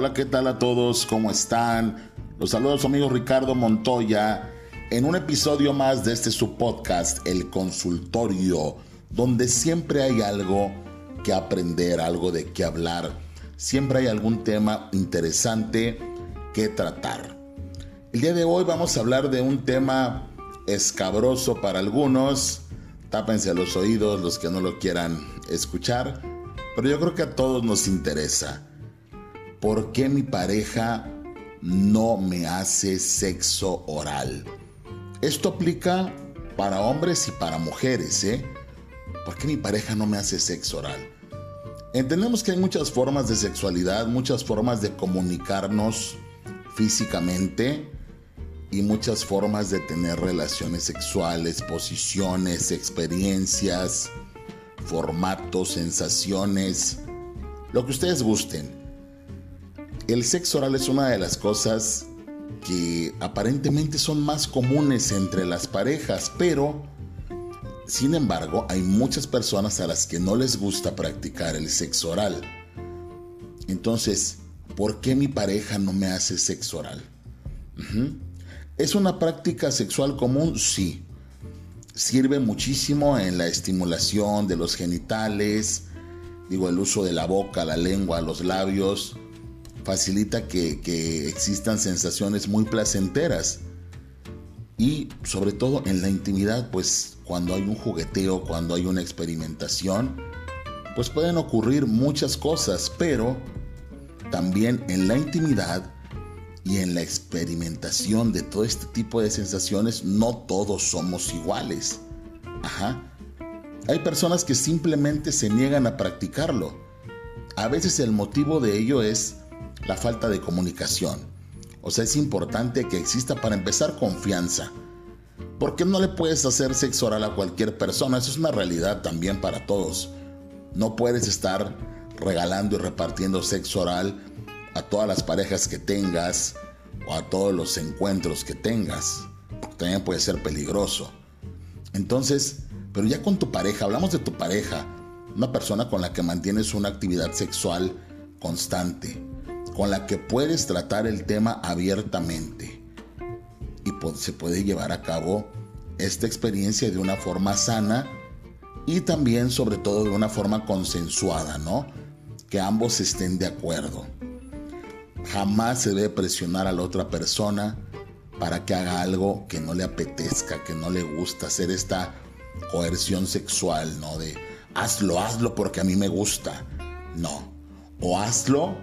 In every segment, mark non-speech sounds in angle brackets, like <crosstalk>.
Hola, ¿qué tal a todos? ¿Cómo están? Los saludos su amigo Ricardo Montoya en un episodio más de este su podcast, El Consultorio, donde siempre hay algo que aprender, algo de qué hablar, siempre hay algún tema interesante que tratar. El día de hoy vamos a hablar de un tema escabroso para algunos, tápense los oídos los que no lo quieran escuchar, pero yo creo que a todos nos interesa. ¿Por qué mi pareja no me hace sexo oral? Esto aplica para hombres y para mujeres, ¿eh? ¿Por qué mi pareja no me hace sexo oral? Entendemos que hay muchas formas de sexualidad, muchas formas de comunicarnos físicamente y muchas formas de tener relaciones sexuales, posiciones, experiencias, formatos, sensaciones, lo que ustedes gusten. El sexo oral es una de las cosas que aparentemente son más comunes entre las parejas, pero sin embargo hay muchas personas a las que no les gusta practicar el sexo oral. Entonces, ¿por qué mi pareja no me hace sexo oral? ¿Es una práctica sexual común? Sí. Sirve muchísimo en la estimulación de los genitales, digo, el uso de la boca, la lengua, los labios, facilita que, existan sensaciones muy placenteras. Y sobre todo en la intimidad, pues cuando hay un jugueteo, cuando hay una experimentación, pues pueden ocurrir muchas cosas, pero también en la intimidad y en la experimentación de todo este tipo de sensaciones, no todos somos iguales. Ajá. Hay personas que simplemente se niegan a practicarlo. A veces el motivo de ello es la falta de comunicación. O sea, es importante que exista para empezar confianza. Porque no le puedes hacer sexo oral a cualquier persona, eso es una realidad también para todos. No puedes estar regalando y repartiendo sexo oral a todas las parejas que tengas o a todos los encuentros que tengas. También puede ser peligroso. Entonces, pero ya con tu pareja, hablamos de tu pareja, una persona con la que mantienes una actividad sexual constante, con la que puedes tratar el tema abiertamente y se puede llevar a cabo esta experiencia de una forma sana y también sobre todo de una forma consensuada, ¿no? Que ambos estén de acuerdo. Jamás se debe presionar a la otra persona para que haga algo que no le apetezca, que no le gusta, hacer esta coerción sexual, ¿no? De hazlo, hazlo porque a mí me gusta. No. O hazlo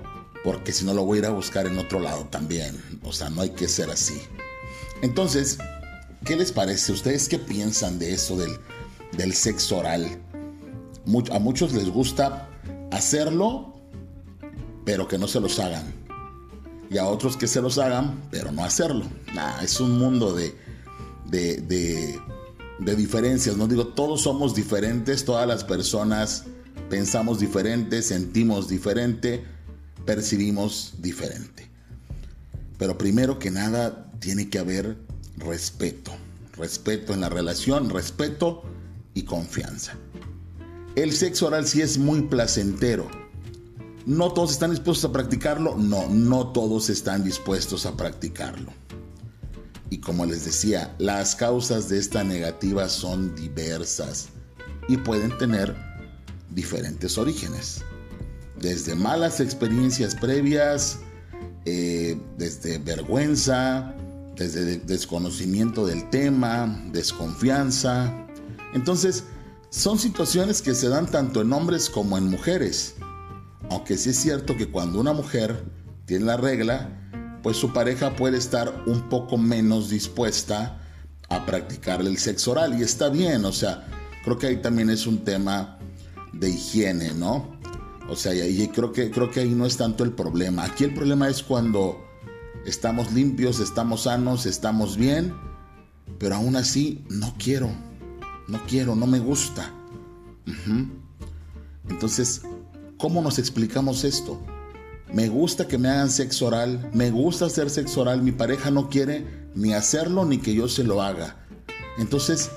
porque si no lo voy a ir a buscar en otro lado también. O sea, no hay que ser así. Entonces, ¿qué les parece? ¿Ustedes qué piensan de eso del, del sexo oral? a muchos les gusta hacerlo, pero que no se los hagan. Y a otros que se los hagan, pero no hacerlo. Nah, es un mundo de, de, de, de diferencias. No digo, todos somos diferentes, todas las personas pensamos diferente, sentimos diferente percibimos diferente. Pero primero que nada tiene que haber respeto. Respeto en la relación, respeto y confianza. El sexo oral sí es muy placentero. ¿No todos están dispuestos a practicarlo? No, no todos están dispuestos a practicarlo. Y como les decía, las causas de esta negativa son diversas y pueden tener diferentes orígenes desde malas experiencias previas, eh, desde vergüenza, desde desconocimiento del tema, desconfianza. Entonces, son situaciones que se dan tanto en hombres como en mujeres. Aunque sí es cierto que cuando una mujer tiene la regla, pues su pareja puede estar un poco menos dispuesta a practicarle el sexo oral. Y está bien, o sea, creo que ahí también es un tema de higiene, ¿no? O sea, y creo que, creo que ahí no es tanto el problema. Aquí el problema es cuando estamos limpios, estamos sanos, estamos bien, pero aún así no quiero, no quiero, no me gusta. Entonces, ¿cómo nos explicamos esto? Me gusta que me hagan sexo oral, me gusta hacer sexo oral, mi pareja no quiere ni hacerlo ni que yo se lo haga. Entonces,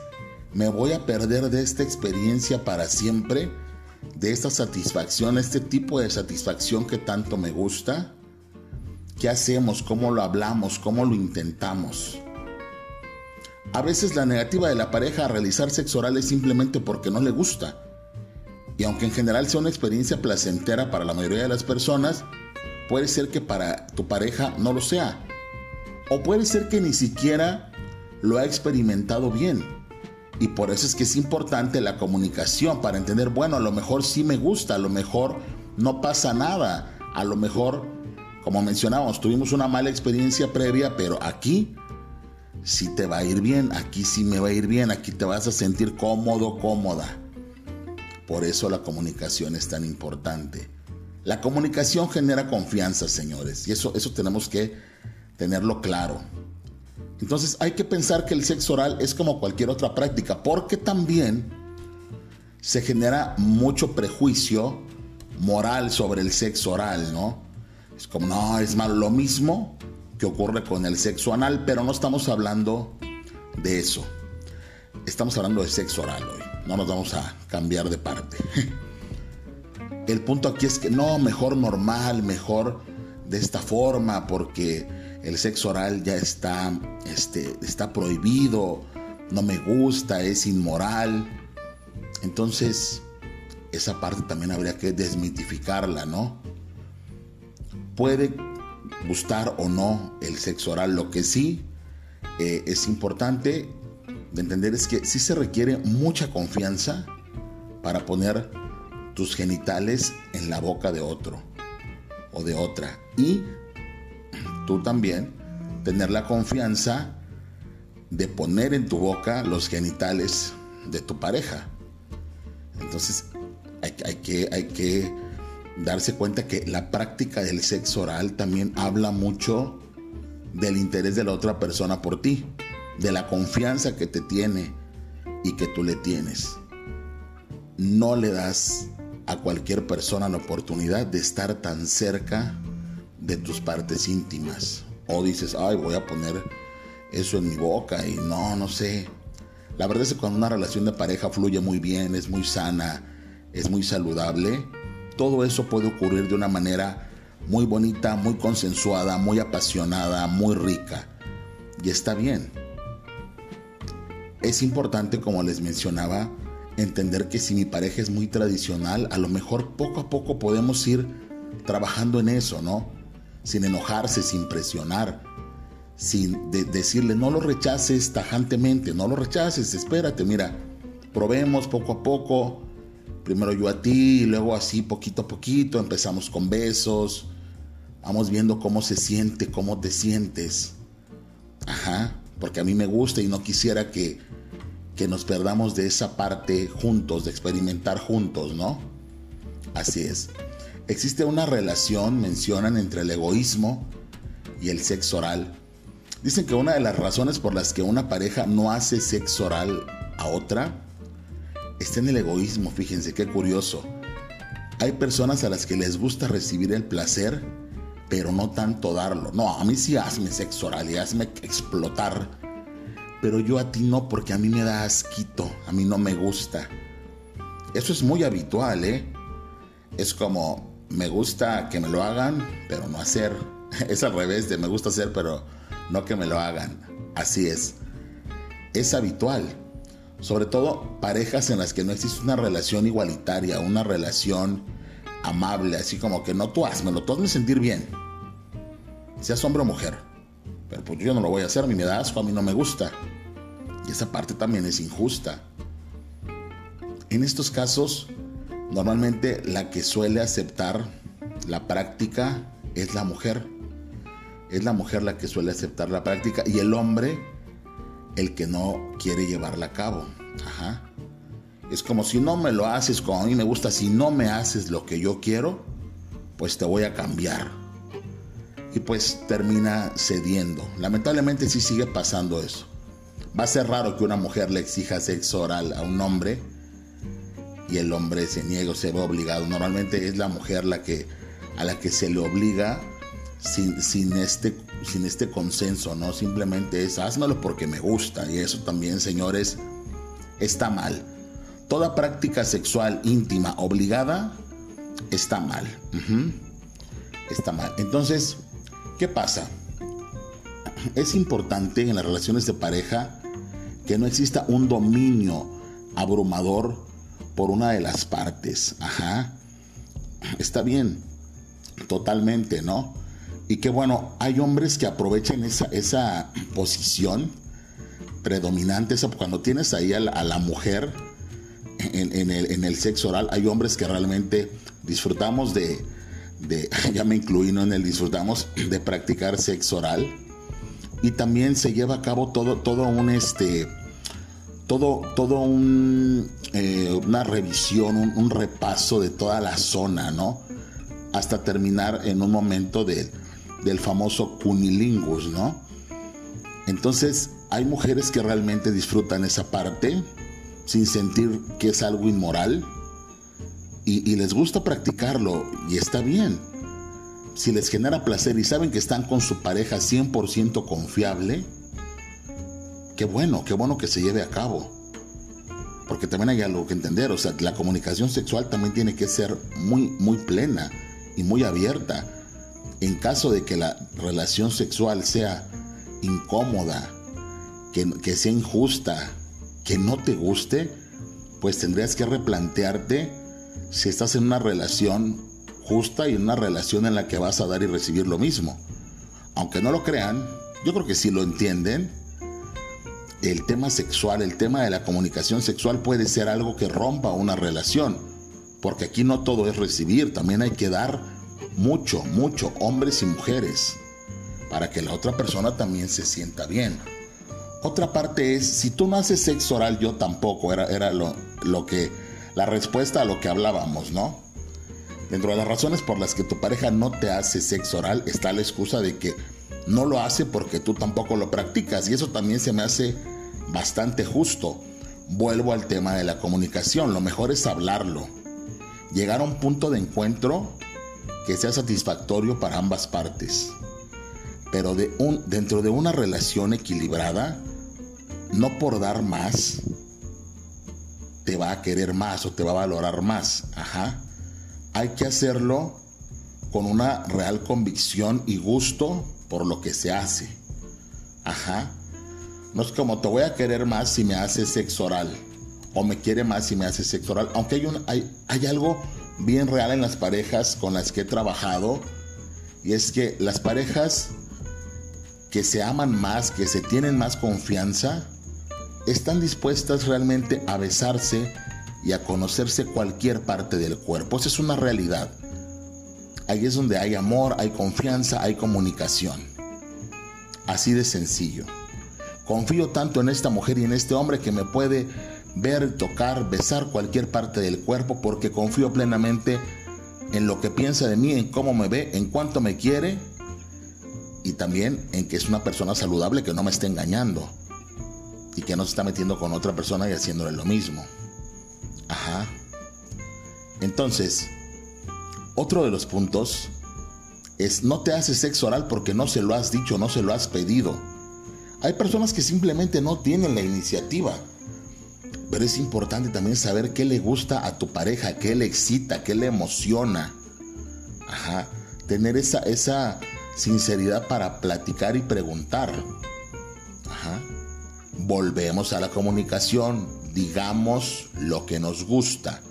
¿me voy a perder de esta experiencia para siempre? De esta satisfacción, este tipo de satisfacción que tanto me gusta? ¿Qué hacemos? ¿Cómo lo hablamos? ¿Cómo lo intentamos? A veces la negativa de la pareja a realizar sexo oral es simplemente porque no le gusta. Y aunque en general sea una experiencia placentera para la mayoría de las personas, puede ser que para tu pareja no lo sea. O puede ser que ni siquiera lo ha experimentado bien. Y por eso es que es importante la comunicación para entender, bueno, a lo mejor sí me gusta, a lo mejor no pasa nada, a lo mejor, como mencionábamos, tuvimos una mala experiencia previa, pero aquí sí te va a ir bien, aquí sí me va a ir bien, aquí te vas a sentir cómodo, cómoda. Por eso la comunicación es tan importante. La comunicación genera confianza, señores, y eso, eso tenemos que tenerlo claro. Entonces hay que pensar que el sexo oral es como cualquier otra práctica, porque también se genera mucho prejuicio moral sobre el sexo oral, ¿no? Es como, no, es malo lo mismo que ocurre con el sexo anal, pero no estamos hablando de eso. Estamos hablando de sexo oral hoy, no nos vamos a cambiar de parte. <laughs> El punto aquí es que no, mejor normal, mejor de esta forma, porque el sexo oral ya está, este, está prohibido, no me gusta, es inmoral. Entonces, esa parte también habría que desmitificarla, ¿no? Puede gustar o no el sexo oral, lo que sí eh, es importante de entender es que sí se requiere mucha confianza para poner tus genitales en la boca de otro o de otra. Y tú también tener la confianza de poner en tu boca los genitales de tu pareja. Entonces hay, que, hay que darse cuenta que la práctica del sexo oral también habla mucho del interés de la otra persona por ti, de la confianza que te tiene y que tú le tienes. No le das a cualquier persona la oportunidad de estar tan cerca de tus partes íntimas. O dices, ay, voy a poner eso en mi boca y no, no sé. La verdad es que cuando una relación de pareja fluye muy bien, es muy sana, es muy saludable, todo eso puede ocurrir de una manera muy bonita, muy consensuada, muy apasionada, muy rica. Y está bien. Es importante, como les mencionaba, entender que si mi pareja es muy tradicional, a lo mejor poco a poco podemos ir trabajando en eso, ¿no? Sin enojarse, sin presionar, sin decirle no lo rechaces tajantemente, no lo rechaces, espérate, mira, probemos poco a poco, primero yo a ti, luego así poquito a poquito, empezamos con besos, vamos viendo cómo se siente, cómo te sientes. Ajá, porque a mí me gusta y no quisiera que que nos perdamos de esa parte juntos, de experimentar juntos, ¿no? Así es. Existe una relación, mencionan, entre el egoísmo y el sexo oral. Dicen que una de las razones por las que una pareja no hace sexo oral a otra está en el egoísmo, fíjense qué curioso. Hay personas a las que les gusta recibir el placer, pero no tanto darlo. No, a mí sí hazme sexo oral y hazme explotar pero yo a ti no porque a mí me da asquito, a mí no me gusta. Eso es muy habitual, ¿eh? Es como, me gusta que me lo hagan, pero no hacer. <laughs> Es al revés de me gusta hacer, pero no que me lo hagan. Así es. Es habitual. Sobre todo parejas en las que no existe una relación igualitaria, una relación amable, así como que no tú hazmelo, tú hazme sentir bien. Seas hombre o mujer. Pero pues yo no lo voy a hacer, a mí me da asco, a mí no me gusta. Y esa parte también es injusta. En estos casos, normalmente la que suele aceptar la práctica es la mujer. Es la mujer la que suele aceptar la práctica y el hombre el que no quiere llevarla a cabo. Ajá. Es como si no me lo haces como a mí me gusta, si no me haces lo que yo quiero, pues te voy a cambiar y pues termina cediendo. Lamentablemente sí sigue pasando eso. Va a ser raro que una mujer le exija sexo oral a un hombre y el hombre se niegue o se ve obligado. Normalmente es la mujer la que, a la que se le obliga sin, sin, este, sin este consenso, ¿no? Simplemente es házmelo porque me gusta. Y eso también, señores, está mal. Toda práctica sexual íntima obligada está mal. Está mal. Entonces, ¿Qué pasa? Es importante en las relaciones de pareja que no exista un dominio abrumador por una de las partes. Ajá. Está bien. Totalmente, ¿no? Y que bueno, hay hombres que aprovechan esa, esa posición predominante, cuando tienes ahí a la, mujer en, el, en, el, sexo oral, hay hombres que realmente disfrutamos de, de <laughs> ya me incluí ¿no? en el disfrutamos de practicar sexo oral y también se lleva a cabo todo, todo un este todo, todo eh, una revisión, un, repaso de toda la zona, ¿no? Hasta terminar en un momento de, del famoso cunilingus, ¿no? Entonces, hay mujeres que realmente disfrutan esa parte sin sentir que es algo inmoral y, y les gusta practicarlo y está bien. Si les genera placer y saben que están con su pareja 100% confiable, qué bueno, qué bueno que se lleve a cabo. Porque también hay algo que entender, o sea, la comunicación sexual también tiene que ser muy, muy plena y muy abierta. En caso de que la relación sexual sea incómoda, que, que sea injusta, que no te guste, pues tendrías que replantearte si estás en una relación justa y en una relación en la que vas a dar y recibir lo mismo. Aunque no lo crean, yo creo que si lo entienden, el tema sexual, el tema de la comunicación sexual puede ser algo que rompa una relación, porque aquí no todo es recibir, también hay que dar mucho, mucho, hombres y mujeres, para que la otra persona también se sienta bien. Otra parte es, si tú no haces sexo oral, yo tampoco, era, era lo, lo que, la respuesta a lo que hablábamos, ¿no? Dentro de las razones por las que tu pareja no te hace sexo oral está la excusa de que no lo hace porque tú tampoco lo practicas y eso también se me hace bastante justo. Vuelvo al tema de la comunicación, lo mejor es hablarlo, llegar a un punto de encuentro que sea satisfactorio para ambas partes. Pero de un, dentro de una relación equilibrada, no por dar más, te va a querer más o te va a valorar más. Ajá. Hay que hacerlo con una real convicción y gusto por lo que se hace. Ajá. No es como te voy a querer más si me haces sexo oral. O me quiere más si me haces sexo oral. Aunque hay, un, hay, hay algo bien real en las parejas con las que he trabajado. Y es que las parejas que se aman más, que se tienen más confianza, están dispuestas realmente a besarse y a conocerse cualquier parte del cuerpo. Esa es una realidad. Ahí es donde hay amor, hay confianza, hay comunicación. Así de sencillo. Confío tanto en esta mujer y en este hombre que me puede ver, tocar, besar cualquier parte del cuerpo porque confío plenamente en lo que piensa de mí, en cómo me ve, en cuánto me quiere y también en que es una persona saludable que no me está engañando y que no se está metiendo con otra persona y haciéndole lo mismo. Ajá. Entonces, otro de los puntos es no te haces sexo oral porque no se lo has dicho, no se lo has pedido. Hay personas que simplemente no tienen la iniciativa. Pero es importante también saber qué le gusta a tu pareja, qué le excita, qué le emociona. Ajá. Tener esa, esa sinceridad para platicar y preguntar. Ajá. Volvemos a la comunicación. Digamos lo que nos gusta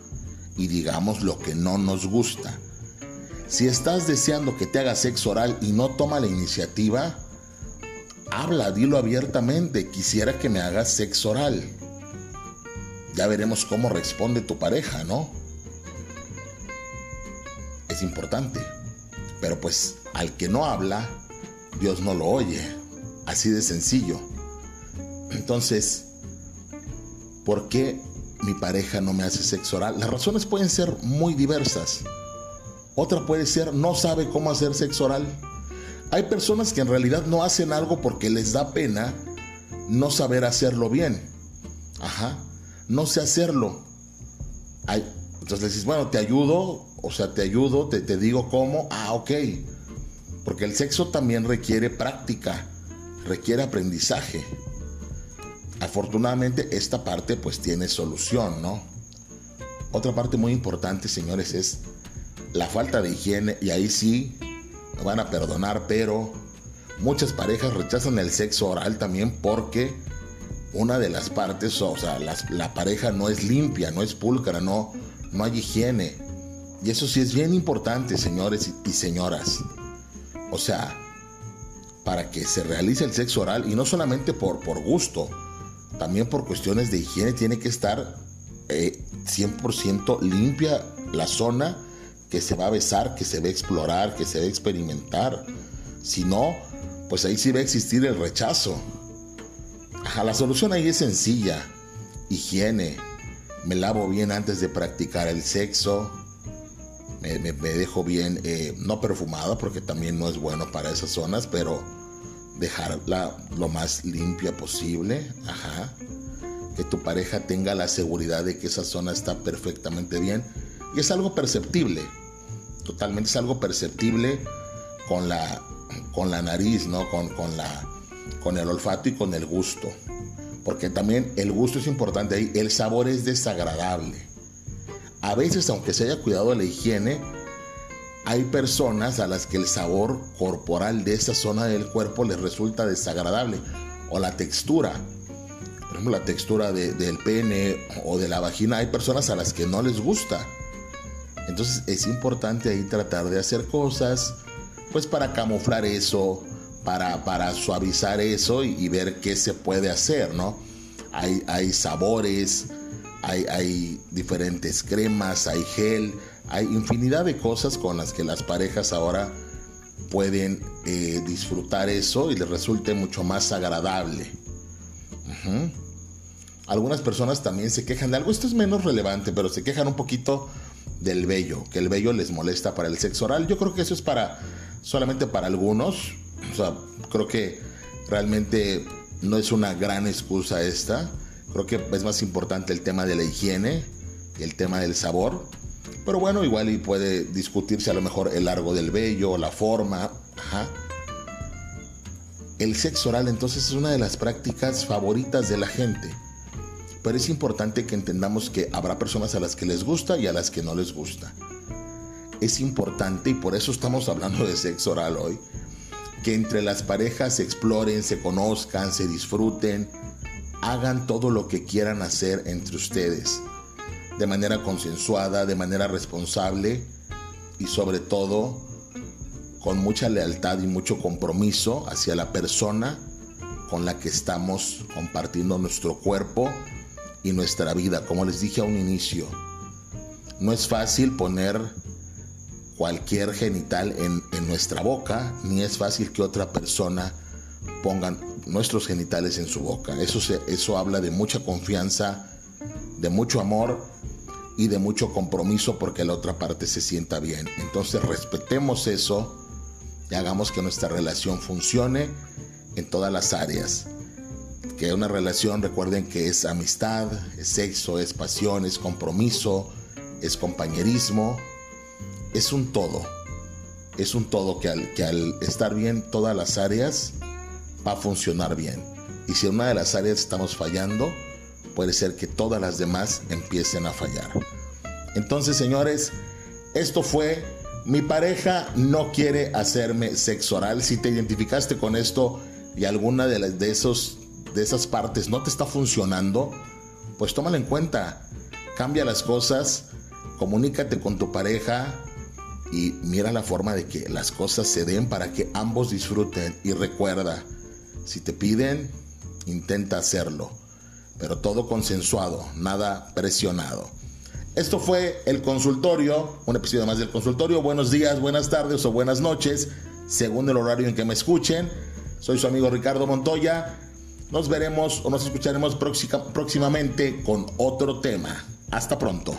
y digamos lo que no nos gusta. Si estás deseando que te haga sexo oral y no toma la iniciativa, habla, dilo abiertamente, quisiera que me hagas sexo oral. Ya veremos cómo responde tu pareja, ¿no? Es importante. Pero pues al que no habla, Dios no lo oye. Así de sencillo. Entonces, ¿por qué mi pareja no me hace sexo oral? Las razones pueden ser muy diversas. Otra puede ser no sabe cómo hacer sexo oral. Hay personas que en realidad no hacen algo porque les da pena no saber hacerlo bien. Ajá, no sé hacerlo. Entonces dices, bueno, te ayudo, o sea, te ayudo, te, te digo cómo. Ah, ok. Porque el sexo también requiere práctica, requiere aprendizaje. Afortunadamente esta parte pues tiene solución, ¿no? Otra parte muy importante, señores, es la falta de higiene y ahí sí me van a perdonar, pero muchas parejas rechazan el sexo oral también porque una de las partes, o sea, la, pareja no es limpia, no es pulcra, no, no hay higiene. Y eso sí es bien importante, señores y, señoras. O sea, para que se realice el sexo oral, y no solamente por, por gusto, también por cuestiones de higiene, tiene que estar 100% eh, limpia la zona que se va a besar, que se va a explorar, que se va a experimentar. Si no, pues ahí sí va a existir el rechazo. Ajá, la solución ahí es sencilla. Higiene. Me lavo bien antes de practicar el sexo. Me, dejo bien, eh, no perfumado porque también no es bueno para esas zonas, pero dejarla lo más limpia posible. Ajá. Que tu pareja tenga la seguridad de que esa zona está perfectamente bien. Y es algo perceptible. Totalmente es algo perceptible con la, con la nariz, ¿no? Con, con la con el olfato y con el gusto. Porque también el gusto es importante ahí. El sabor es desagradable. A veces, aunque se haya cuidado de la higiene, hay personas a las que el sabor corporal de esa zona del cuerpo les resulta desagradable. O la textura. Por ejemplo, la textura del pene o de la vagina. Hay personas a las que no les gusta. Entonces es importante ahí tratar de hacer cosas, pues para camuflar eso, para, suavizar eso y, ver qué se puede hacer, ¿no? Hay, sabores, hay, hay, diferentes cremas, hay gel, hay infinidad de cosas con las que las parejas ahora pueden eh, disfrutar eso y les resulte mucho más agradable. Algunas personas también se quejan de algo, esto es menos relevante, pero se quejan un poquito del vello, que el vello les molesta para el sexo oral. Yo creo que eso es para solamente para algunos, o sea, creo que realmente no es una gran excusa esta. Creo que es más importante el tema de la higiene, el tema del sabor. Pero bueno, igual y puede discutirse a lo mejor el largo del vello, la forma. El sexo oral entonces es una de las prácticas favoritas de la gente. Pero es importante que entendamos que habrá personas a las que les gusta y a las que no les gusta. Es importante y por eso estamos hablando de sexo oral hoy que entre las parejas se exploren, se conozcan, se disfruten, hagan todo lo que quieran hacer entre ustedes, de manera consensuada, de manera responsable y sobre todo con mucha lealtad y mucho compromiso hacia la persona con la que estamos compartiendo nuestro cuerpo y nuestra vida, como les dije a un inicio. No es fácil poner cualquier genital en, nuestra boca, ni es fácil que otra persona ponga nuestros genitales en su boca. Eso, eso habla de mucha confianza, de mucho amor y de mucho compromiso porque la otra parte se sienta bien. Entonces respetemos eso y hagamos que nuestra relación funcione en todas las áreas. Que una relación, recuerden que es amistad, es sexo, es pasión, es compromiso, es compañerismo, es un todo. Es un todo que al, que al estar bien todas las áreas va a funcionar bien. Y si en una de las áreas estamos fallando, puede ser que todas las demás empiecen a fallar. Entonces, señores, esto fue mi pareja no quiere hacerme sexo oral. Si te identificaste con esto y alguna de, las, de, esos, de esas partes no te está funcionando, pues tómala en cuenta. Cambia las cosas, comunícate con tu pareja, y mira la forma de que las cosas se den para que ambos disfruten y recuerda, si te piden, intenta hacerlo, pero todo consensuado, nada presionado. Esto fue el consultorio, un episodio más del consultorio. Buenos días, buenas tardes o buenas noches, según el horario en que me escuchen. Soy su amigo Ricardo Montoya. Nos veremos o nos escucharemos próximamente con otro tema. Hasta pronto.